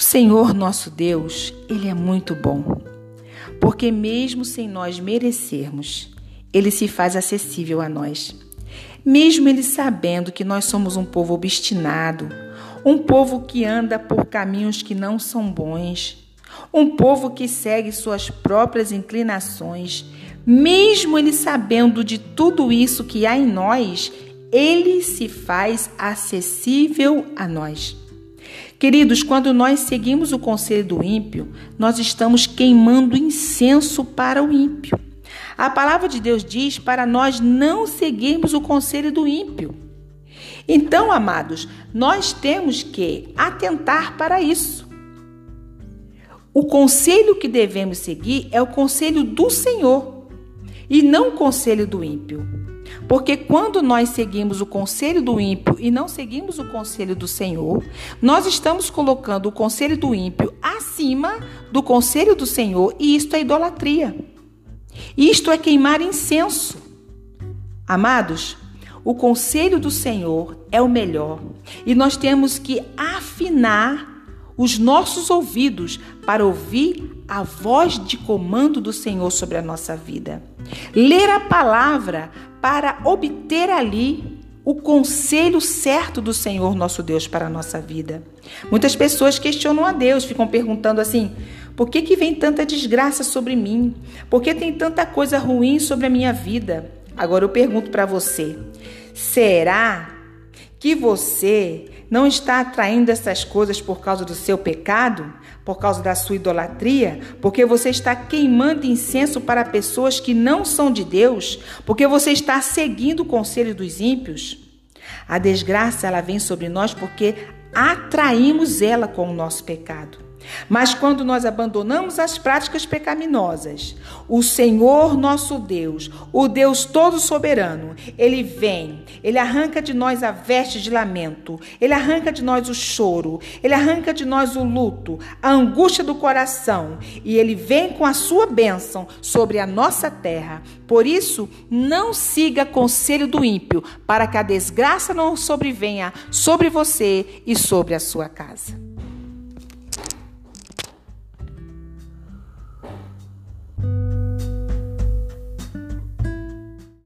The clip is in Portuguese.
Senhor nosso Deus, Ele é muito bom, porque mesmo sem nós merecermos, Ele se faz acessível a nós. Mesmo Ele sabendo que nós somos um povo obstinado, um povo que anda por caminhos que não são bons, um povo que segue suas próprias inclinações, mesmo Ele sabendo de tudo isso que há em nós, Ele se faz acessível a nós. Queridos, quando nós seguimos o conselho do ímpio, nós estamos queimando incenso para o ímpio. A palavra de Deus diz para nós não seguirmos o conselho do ímpio. Então, amados, nós temos que atentar para isso. O conselho que devemos seguir é o conselho do Senhor e não o conselho do ímpio. Porque quando nós seguimos o conselho do ímpio e não seguimos o conselho do Senhor, nós estamos colocando o conselho do ímpio acima do conselho do Senhor e isto é idolatria. Isto é queimar incenso. Amados, o conselho do Senhor é o melhor e nós temos que afinar os nossos ouvidos para ouvir a voz de comando do Senhor sobre a nossa vida. Ler a palavra para obter ali o conselho certo do Senhor nosso Deus para a nossa vida. Muitas pessoas questionam a Deus, ficam perguntando assim: por que, que vem tanta desgraça sobre mim? Por que tem tanta coisa ruim sobre a minha vida? Agora eu pergunto para você: será que você não está atraindo essas coisas por causa do seu pecado, por causa da sua idolatria, porque você está queimando incenso para pessoas que não são de Deus, porque você está seguindo o conselho dos ímpios. A desgraça ela vem sobre nós porque atraímos ela com o nosso pecado. Mas quando nós abandonamos as práticas pecaminosas, o Senhor nosso Deus, o Deus todo soberano, ele vem, ele arranca de nós a veste de lamento, ele arranca de nós o choro, ele arranca de nós o luto, a angústia do coração, e ele vem com a sua bênção sobre a nossa terra. Por isso, não siga conselho do ímpio, para que a desgraça não sobrevenha sobre você e sobre a sua casa.